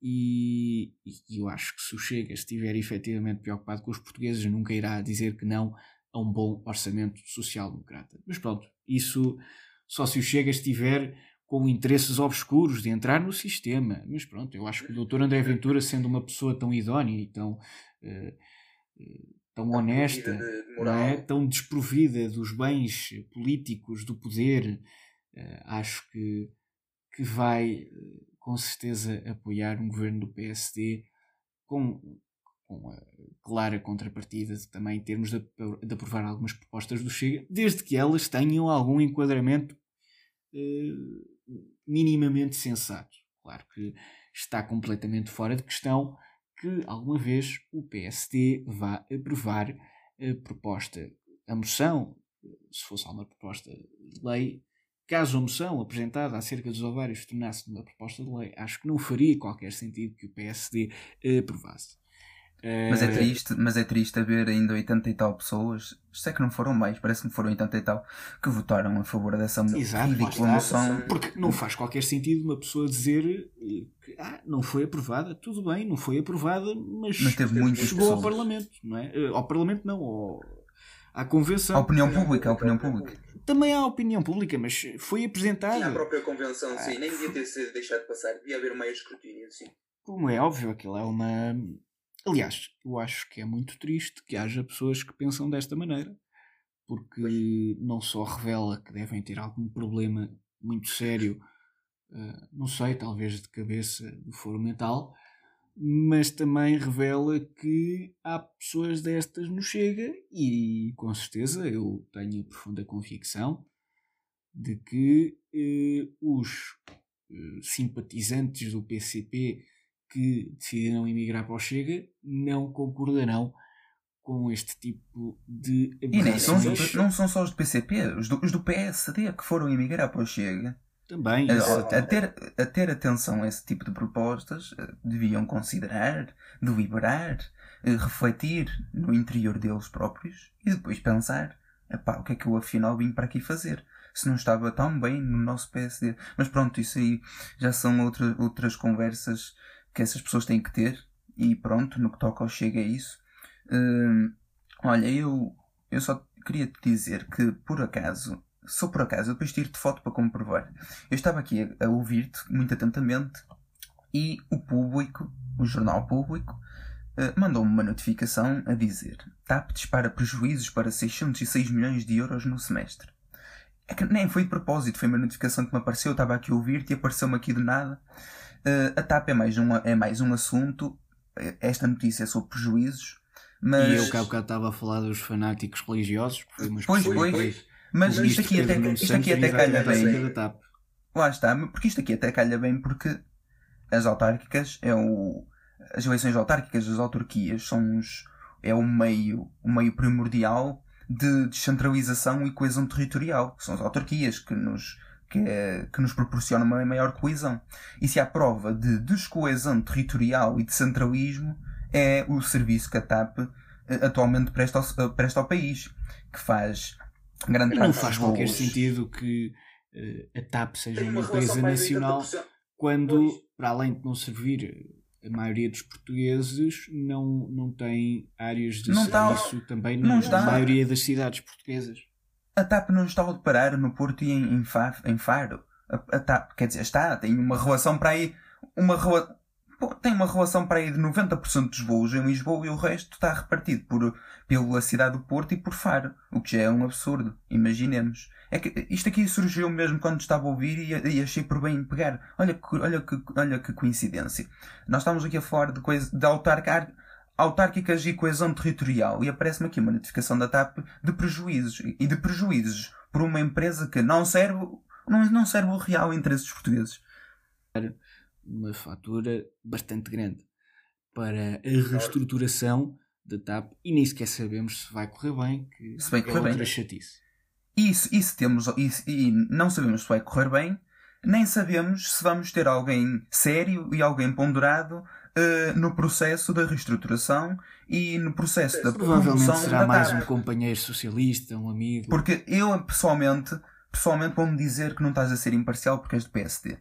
E, e eu acho que se o Chega estiver efetivamente preocupado com os portugueses, nunca irá dizer que não a um bom orçamento social-democrata. Mas pronto, isso só se o Chega estiver com interesses obscuros de entrar no sistema. Mas pronto, eu acho que o Dr. André Ventura, sendo uma pessoa tão idónea e tão, uh, uh, tão honesta, de não é? tão desprovida dos bens políticos, do poder, uh, acho que, que vai com certeza apoiar um governo do PSD com com a clara contrapartida de também termos de, de, aprovar algumas propostas do Chega, desde que elas tenham algum enquadramento eh, minimamente sensato. Claro que está completamente fora de questão que alguma vez o PSD vá aprovar a proposta, a moção, se fosse alguma proposta de lei, caso a moção apresentada acerca dos ovários tornasse uma proposta de lei, acho que não faria qualquer sentido que o PSD aprovasse. Mas é eh, triste, mas é triste haver ainda 80 e tal pessoas, sei que não foram mais, parece que foram 80 e tal, que votaram a favor dessa Exato, ridícula moção. Porque não faz qualquer sentido uma pessoa dizer eh, que ah, não foi aprovada, tudo bem, não foi aprovada, mas, mas teve muitas chegou pessoas. ao Parlamento, não é? Eh, ao Parlamento não, ao, à Convenção. A opinião pública, a opinião pública. Também há opinião pública, mas foi apresentada. Sim, a própria Convenção, sim, ah, nem devia ter sido deixado passar, devia haver mais escrutínio, sim. Como é óbvio, aquilo é uma Aliás, eu acho que é muito triste que haja pessoas que pensam desta maneira, porque não só revela que devem ter algum problema muito sério, uh, não sei, talvez de cabeça, do foro mental, mas também revela que há pessoas destas no Chega e com certeza eu tenho profunda convicção de que uh, os uh, simpatizantes do PCP que decidiram emigrar para o Chega não concordarão com este tipo de E nem são, não são só os do PCP, os do, os do PSD que foram emigrar para o Chega. Também. A, a, ter, a ter atenção a esse tipo de propostas, eh, deviam considerar, deliberar, eh, refletir no interior deles próprios e depois pensar: o que é que eu afinal vim para aqui fazer? Se não estava tão bem no nosso PSD. Mas pronto, isso aí já são outra, outras conversas que essas pessoas têm que ter e pronto, no que toca ao Chega é isso. Uh, olha, eu, eu só queria te dizer que por acaso, só por acaso, eu depois tiro-te foto para comprovar. Eu estava aqui a, a ouvir-te muito atentamente e o público, o jornal público, uh, mandou-me uma notificação a dizer TAP dispara prejuízos para 606 milhões de euros no semestre. É que nem foi de propósito, foi uma notificação que me apareceu, eu estava aqui a ouvir-te e apareceu-me aqui do nada. Uh, a TAP é mais, um, é mais um assunto. Esta notícia é sobre prejuízos. Mas... E eu cá bocado estava a falar dos fanáticos religiosos. Pois, pois. Mas isto aqui, até, isto aqui até calha bem. Lá está, porque isto aqui até calha bem porque as autárquicas é o. As eleições autárquicas, as autarquias, são os, é o meio, o meio primordial de descentralização e coesão territorial. São as autarquias que nos que, é, que nos proporciona uma maior coesão. E se há prova de descoesão territorial e de centralismo, é o serviço que a TAP eh, atualmente presta ao, eh, presta ao país, que faz grande Não faz qualquer sentido que uh, a TAP seja uma, uma empresa nacional quando, para além de não servir a maioria dos portugueses, não, não tem áreas de não serviço está, também na, na maioria das cidades portuguesas. A TAP não está a parar no Porto e em, em, em Faro. A, a, TAP, quer dizer, está, tem uma relação para aí. Uma tem uma relação para aí de 90% dos voos em Lisboa e o resto está repartido por, pela cidade do Porto e por Faro, o que já é um absurdo, imaginemos. É que isto aqui surgiu mesmo quando estava a ouvir e, e achei por bem pegar. Olha, olha, que, olha que coincidência. Nós estamos aqui a falar de coisa de autarcar autárquicas e coesão territorial. E aparece-me aqui uma notificação da TAP de prejuízos. E de prejuízos por uma empresa que não serve, não, não serve o real interesse dos portugueses. Uma fatura bastante grande para a reestruturação da TAP e nem sequer sabemos se vai correr bem, que se vai correr é outra bem. chatice. Isso, isso temos, isso, e não sabemos se vai correr bem, nem sabemos se vamos ter alguém sério e alguém ponderado uh, no processo da reestruturação e no processo da Provavelmente será mais um companheiro socialista, um amigo. Porque eu, pessoalmente, pessoalmente vou-me dizer que não estás a ser imparcial porque és do PSD.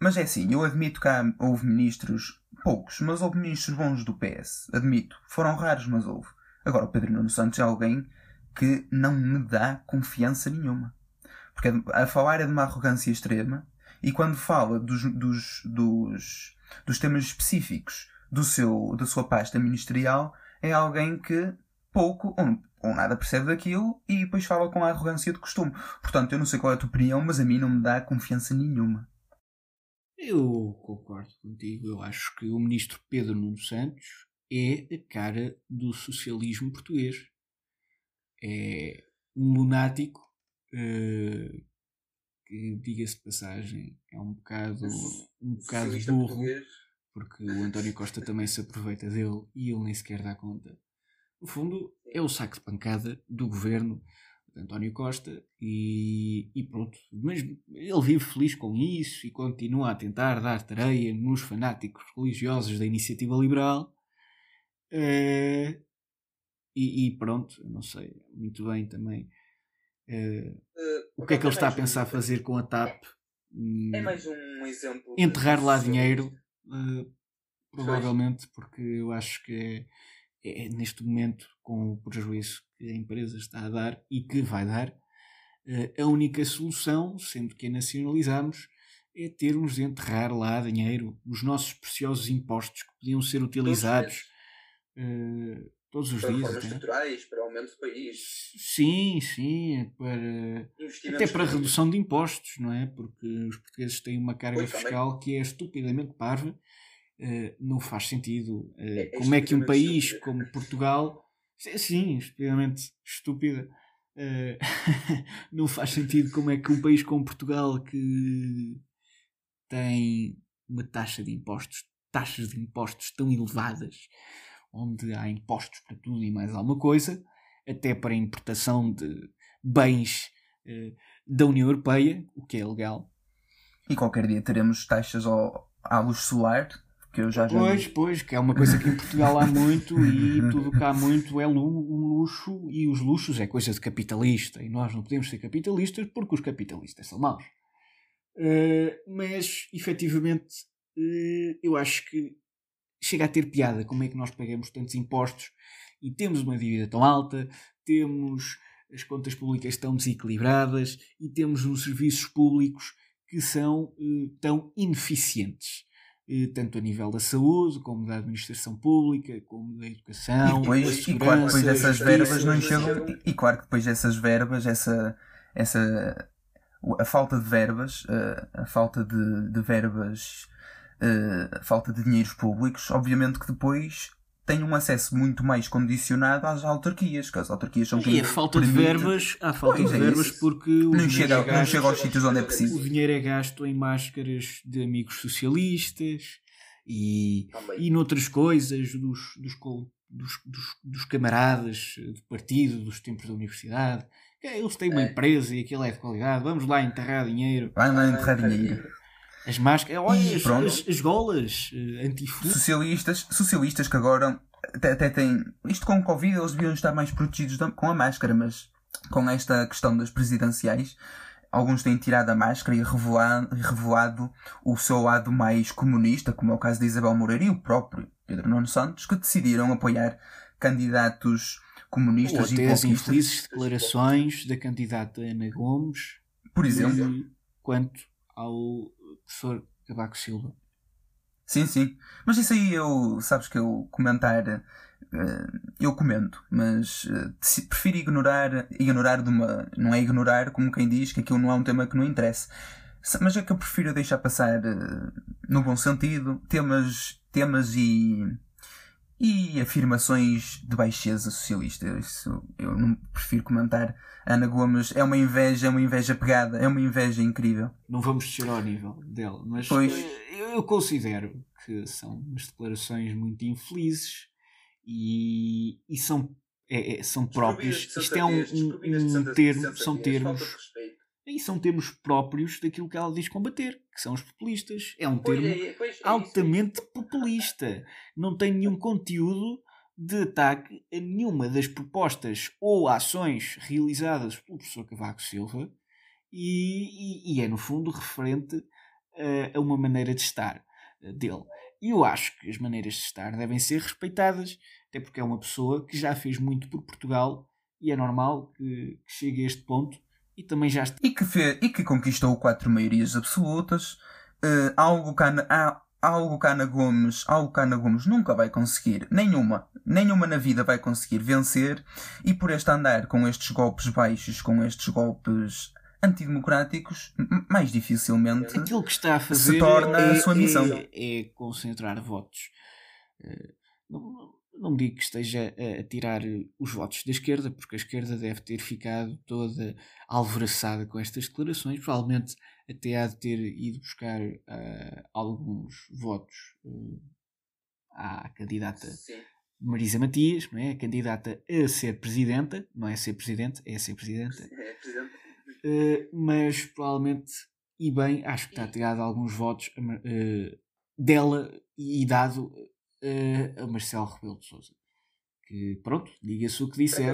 Mas é assim, eu admito que há, houve ministros, poucos, mas houve ministros bons do PS. Admito. Foram raros, mas houve. Agora, o Pedro Nuno Santos é alguém que não me dá confiança nenhuma. Porque a falar é de uma arrogância extrema e quando fala dos, dos, dos, dos temas específicos do seu, da sua pasta ministerial, é alguém que pouco ou, ou nada percebe daquilo e depois fala com a arrogância de costume. Portanto, eu não sei qual é a tua opinião, mas a mim não me dá confiança nenhuma. Eu concordo contigo. Eu acho que o ministro Pedro Nuno Santos é a cara do socialismo português. É um lunático uh, que, diga-se de passagem, é um bocado, um bocado burro, português. porque o António Costa também se aproveita dele e ele nem sequer dá conta. No fundo, é o saco de pancada do governo de António Costa e, e pronto. Mas ele vive feliz com isso e continua a tentar dar tareia nos fanáticos religiosos da iniciativa liberal. Uh, e, e, pronto, não sei muito bem também Uh, o que é que ele está a pensar fazer com a TAP? É mais um exemplo. Enterrar lá dinheiro, provavelmente, porque eu acho que é, é, neste momento, com o prejuízo que a empresa está a dar e que vai dar, uh, a única solução, sendo que a nacionalizamos, é termos de enterrar lá dinheiro, os nossos preciosos impostos que podiam ser utilizados Todos os para dias. Reformas estruturais, para aumento do país. Sim, sim, para. Até para redução de impostos, não é? Porque os portugueses têm uma carga pois, fiscal também. que é estupidamente parva. Uh, não faz sentido. Uh, é, é como é que um país estúpida. como Portugal. Sim, estupidamente estúpida. Uh, não faz sentido como é que um país como Portugal que tem uma taxa de impostos, taxas de impostos tão elevadas, onde há impostos para tudo e mais alguma coisa, até para a importação de bens da União Europeia, o que é legal. E qualquer dia teremos taxas ao, à luz solar, que eu já já. Pois, pois, que é uma coisa que em Portugal há muito e tudo que há muito é um luxo e os luxos é coisa de capitalista e nós não podemos ser capitalistas porque os capitalistas são maus. Uh, mas efetivamente uh, eu acho que chega a ter piada como é que nós pagamos tantos impostos e temos uma dívida tão alta, temos as contas públicas tão desequilibradas e temos uns serviços públicos que são eh, tão ineficientes. Eh, tanto a nível da saúde, como da administração pública, como da educação. E depois, e claro, depois essas verbas não chegam. E, e claro que depois essas verbas, essa, essa a falta de verbas, a, eh, a falta de, de verbas uh, falta de dinheiros públicos, obviamente que depois tem um acesso muito mais condicionado às autarquias, que as autarquias são E a falta permite... de verbas, há falta pois de é verbas porque não chega, é gasto, não chega aos sítios onde é preciso. O dinheiro é gasto em máscaras de amigos socialistas e, e noutras coisas dos, dos, dos, dos, dos camaradas de partido, dos tempos da universidade. Eles têm uma é. empresa e aquilo é de qualidade, vamos lá enterrar dinheiro. Vai lá enterrar dinheiro. As máscaras, olha, as, as, as, golas uh, anti Socialistas, socialistas que agora até, até têm. Isto com o Covid eles deviam estar mais protegidos com a máscara, mas com esta questão das presidenciais, alguns têm tirado a máscara e revelado, revelado o seu lado mais comunista, como é o caso de Isabel Moreira e o próprio Pedro Nuno Santos, que decidiram apoiar candidatos comunistas Ou até e as infelizes declarações da candidata Ana Gomes, por exemplo, quanto ao professor Cavaco Silva. Sim, sim. Mas isso aí eu, sabes que eu comentar, uh, eu comento, mas uh, prefiro ignorar, ignorar de uma, não é ignorar como quem diz que aquilo não é um tema que não interessa. Mas é que eu prefiro deixar passar uh, no bom sentido temas, temas e, e afirmações de baixeza socialista. Isso eu não prefiro comentar Ana Gomes é uma inveja, é uma inveja pegada, é uma inveja incrível. Não vamos descer ao nível dela, mas pois. Eh, eu considero que são umas declarações muito infelizes e, e são, é, é, são próprios. Isto é um, um, um termo, são termos. E são termos próprios daquilo que ela diz combater, que são os populistas. É um termo é, é, altamente populista. Não tem nenhum conteúdo de ataque a nenhuma das propostas ou ações realizadas pelo professor Cavaco Silva e, e, e é, no fundo, referente uh, a uma maneira de estar uh, dele. E eu acho que as maneiras de estar devem ser respeitadas, até porque é uma pessoa que já fez muito por Portugal e é normal que, que chegue a este ponto e também já está. E que, fez, e que conquistou quatro maiorias absolutas, uh, algo que algo que Ana Gomes, algo que Ana Gomes nunca vai conseguir, nenhuma, nenhuma na vida vai conseguir vencer, e por este andar com estes golpes baixos, com estes golpes antidemocráticos, mais dificilmente Aquilo que está a fazer se torna é, a sua missão. É, é concentrar votos. Não, não digo que esteja a, a, tirar os votos da esquerda, porque a esquerda deve ter ficado toda alvoroçada com estas declarações, provavelmente até há de ter ido buscar uh, alguns votos uh, à candidata Sim. Marisa Matias, não é? A candidata a ser presidenta, não é ser presidente, é ser presidenta. É presidente. Uh, mas provavelmente, e bem, acho que está tirado alguns votos dela e dado a Marcelo Rebelo de Sousa que pronto, diga-se o que disser.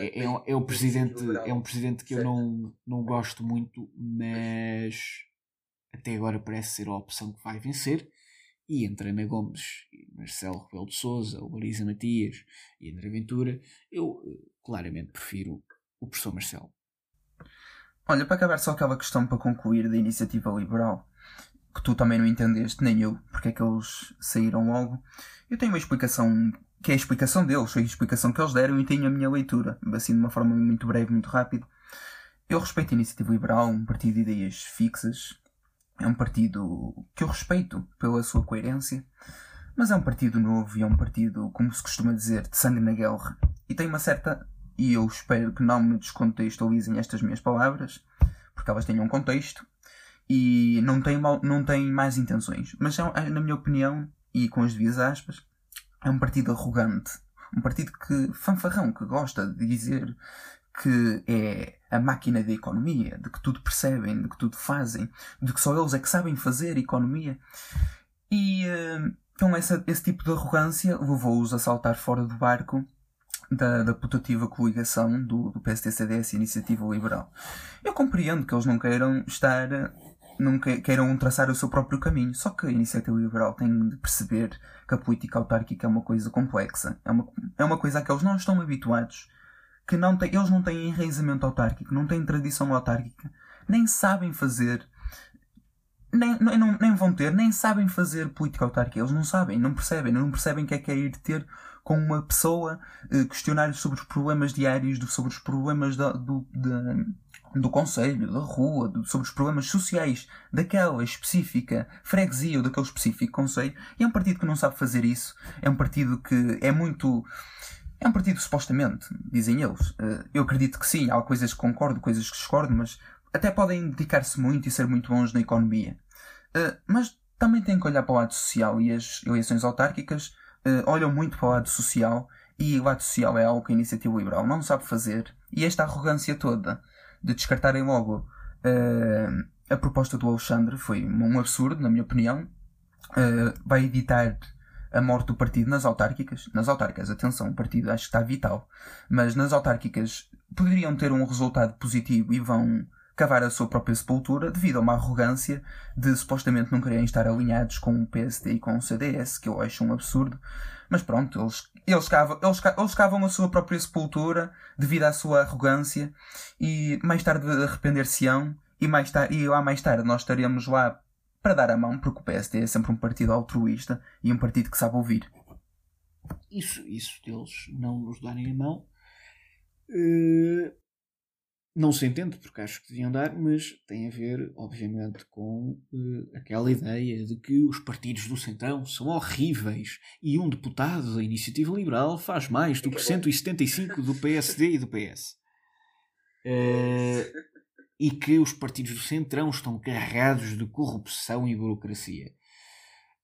É, é, um, é, um presidente, é um presidente que certo. eu não, não gosto muito, mas até agora parece ser a opção que vai vencer. E entre Ana Gomes, Marcelo Rebelo de Souza, ou Marisa Matias e André Ventura, eu eh, claramente prefiro o professor Marcelo. Olha, para acabar só aquela questão para concluir da iniciativa liberal, que tu também não entendeste, nem eu, porque é que eles saíram logo. Eu tenho uma explicação que é a explicação deles, foi a explicação que eles deram e tenho a minha leitura, assim de uma forma muito breve, muito rápida. Eu respeito a Iniciativa Liberal, um partido de ideias fixas, é um partido que eu respeito pela sua coerência, mas é um partido novo e é um partido, como se costuma dizer, de sangue na guerra. E tem uma certa, e eu espero que não me descontextualizem estas minhas palavras, porque elas tenham um contexto, e não tem, mal, não tem mais intenções. Mas, é, na minha opinião, e com as devidas aspas, é um partido arrogante, um partido que fanfarrão, que gosta de dizer que é a máquina da economia, de que tudo percebem, de que tudo fazem, de que só eles é que sabem fazer economia. E com essa, esse tipo de arrogância levou-os a saltar fora do barco da, da putativa coligação do, do PST-CDS Iniciativa Liberal. Eu compreendo que eles não queiram estar não queiram traçar o seu próprio caminho. Só que a iniciativa liberal tem de perceber que a política autárquica é uma coisa complexa. É uma, é uma coisa a que eles não estão habituados. Que não tem, eles não têm enraizamento autárquico, não têm tradição autárquica, nem sabem fazer, nem, nem, nem vão ter, nem sabem fazer política autárquica. Eles não sabem, não percebem, não percebem o que é que é ir ter com uma pessoa, eh, questionar sobre os problemas diários, sobre os problemas do, do, do conselho, da rua, do, sobre os problemas sociais daquela específica freguesia ou daquele específico conselho. E é um partido que não sabe fazer isso. É um partido que é muito. É um partido supostamente, dizem eles. Eh, eu acredito que sim, há coisas que concordo, coisas que discordo, mas até podem dedicar-se muito e ser muito bons na economia. Eh, mas também têm que olhar para o lado social e as eleições autárquicas uh, olham muito para o lado social e o lado social é algo que a iniciativa liberal não sabe fazer e esta arrogância toda de descartarem logo uh, a proposta do Alexandre foi um absurdo, na minha opinião. Uh, vai editar a morte do partido nas autárquicas. Nas autárquicas, atenção, o partido acho que está vital, mas nas autárquicas poderiam ter um resultado positivo e vão cavar a sua própria sepultura devido a uma arrogância de supostamente não quererem estar alinhados com o PSD e com o CDS, que eu acho um absurdo. Mas pronto, eles, eles, cavam, eles, eles cavam a sua própria sepultura devido à sua arrogância e mais tarde arrepender-se-ão e, mais tarde, e lá mais tarde nós estaremos lá para dar a mão, porque o PSD é sempre um partido altruísta e um partido que sabe ouvir. Isso, isso deles não nos darem a mão. Uh, não se entende, porque acho que deviam dar, mas tem a ver, obviamente, com uh, aquela ideia de que os partidos do Centrão são horríveis e um deputado da Iniciativa Liberal faz mais do que 175 do PSD e do PS. Uh, eh, e que os partidos do Centrão estão carregados de corrupção e burocracia.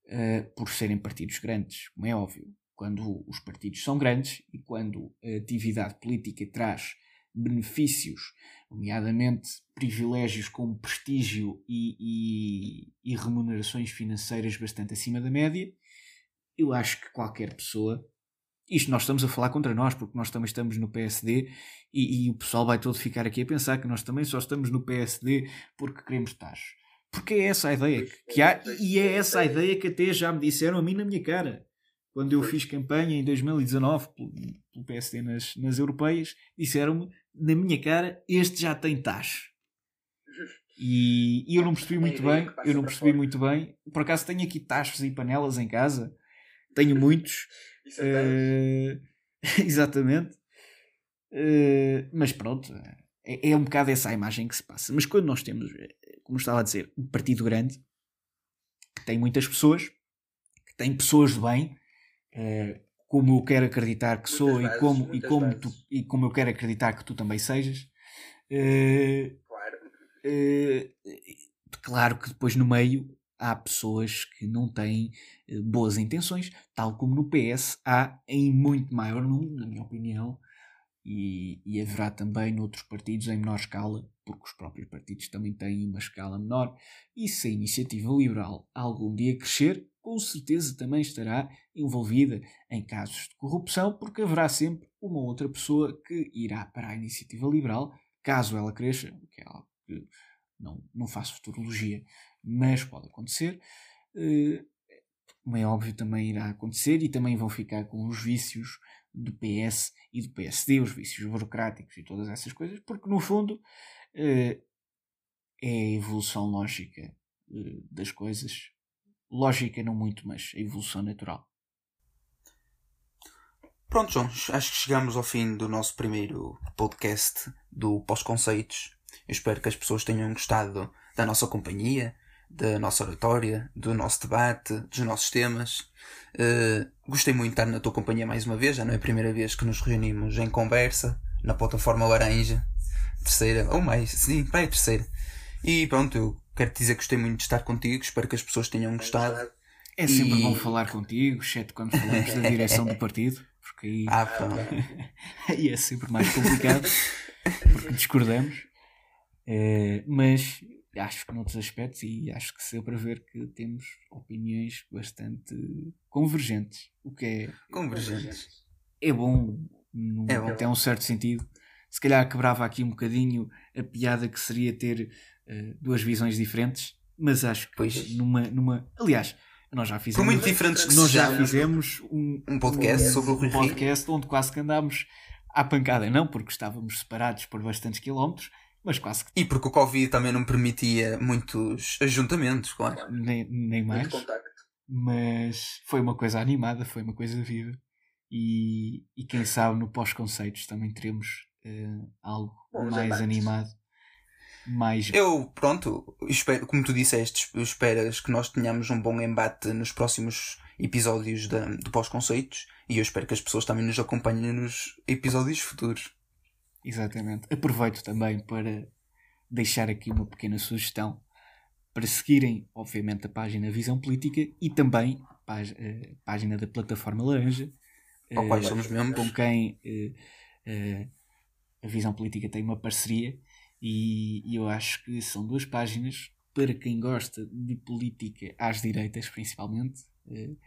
Uh, por serem partidos grandes, como é óbvio. Quando os partidos são grandes e quando a atividade política traz benefícios, nomeadamente privilégios como prestígio e, e, e, remunerações financeiras bastante acima da média, eu acho que qualquer pessoa. Isto nós estamos a falar contra nós, porque nós também estamos no PSD e, e o pessoal vai todo ficar aqui a pensar que nós também só estamos no PSD porque queremos taxas. Porque é essa a ideia que há, e é essa a ideia que até já me disseram a mim na minha cara. quando eu fiz campanha em 2019 pelo, pelo PSD nas, nas europeias, disseram-me na minha cara: este já tem taxa. E, e eu não percebi muito bem, eu não percebi muito bem. Por acaso tenho aqui tachos e panelas em casa, tenho muitos. Uh, exatamente. Uh, mas pronto, é, é um bocado essa a imagem que se passa. Mas quando nós temos, como estava a dizer, um partido grande que tem muitas pessoas, que tem pessoas de bem, uh, como eu quero acreditar que muitas sou e como, e, como tu, e como eu quero acreditar que tu também sejas. Uh, Uh, claro que depois no meio há pessoas que não têm uh, boas intenções, tal como no PS há em muito maior número, na minha opinião, e, e haverá também noutros partidos em menor escala, porque os próprios partidos também têm uma escala menor. E se a iniciativa liberal algum dia crescer, com certeza também estará envolvida em casos de corrupção, porque haverá sempre uma outra pessoa que irá para a iniciativa liberal, caso ela cresça, que é algo que não, não faço futurologia, mas pode acontecer. Uh, como é óbvio, também irá acontecer e também vão ficar com os vícios do PS e do PSD, os vícios burocráticos e todas essas coisas, porque no fundo uh, é a evolução lógica uh, das coisas. Lógica não muito, mas a evolução natural. Pronto, João, acho que chegamos ao fim do nosso primeiro podcast do Pós-Conceitos. Eu espero que as pessoas tenham gostado da nossa companhia, da nossa oratória, do nosso debate, dos nossos temas. Uh, gostei muito de estar na tua companhia mais uma vez, já não é a primeira vez que nos reunimos em conversa, na plataforma Laranja. Terceira, ou mais, sim, vai, terceira. E pronto, eu quero te dizer que gostei muito de estar contigo, espero que as pessoas tenham gostado. É sempre e... bom falar contigo, exceto quando falamos da direção do partido, porque aí, ah, aí é sempre mais complicado, porque discordamos. Uh, mas acho que noutros aspectos, e acho que se deu para ver que temos opiniões bastante convergentes. O que é. Convergentes. É bom, num, é bom. até um certo sentido. Se calhar quebrava aqui um bocadinho a piada que seria ter uh, duas visões diferentes, mas acho que pois. numa, numa. Aliás, nós já fizemos. Por muito diferentes que Nós já fizemos um, um podcast um, sobre o Rui Um podcast onde quase que andámos à pancada, não, porque estávamos separados por bastantes quilómetros mas quase que... E porque o Covid também não permitia muitos ajuntamentos, claro. Nem, nem mais. Mas foi uma coisa animada, foi uma coisa viva. E, e quem sabe no pós-conceitos também teremos uh, algo Bom, mais animado. Mais... Eu, pronto, espero, como tu disseste, esperas que nós tenhamos um bom embate nos próximos episódios da, do pós-conceitos e eu espero que as pessoas também nos acompanhem nos episódios futuros. Exatamente. Aproveito também para deixar aqui uma pequena sugestão para seguirem, obviamente, a página Visão Política e também a eh, página da Plataforma Laranja, ao quais somos membros. com quem uh, a Visão Política tem uma parceria e, e eu acho que são duas páginas para quem gosta de política às direitas, principalmente, uh,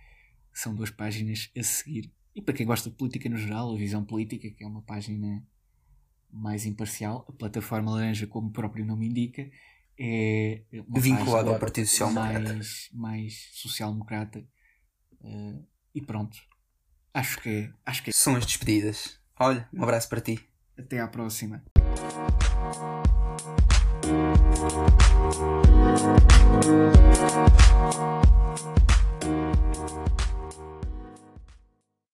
são duas páginas a seguir. E para quem gosta de política no geral, a Visão Política, que é uma página mais imparcial. A plataforma laranja, como o próprio nome indica, é vinculada ao Partido Social Democrata. Mais, mais social-democrata. Uh, e pronto. Acho que, é, acho que é. São as despedidas. Olha, um abraço para ti. Até à próxima. Thank you.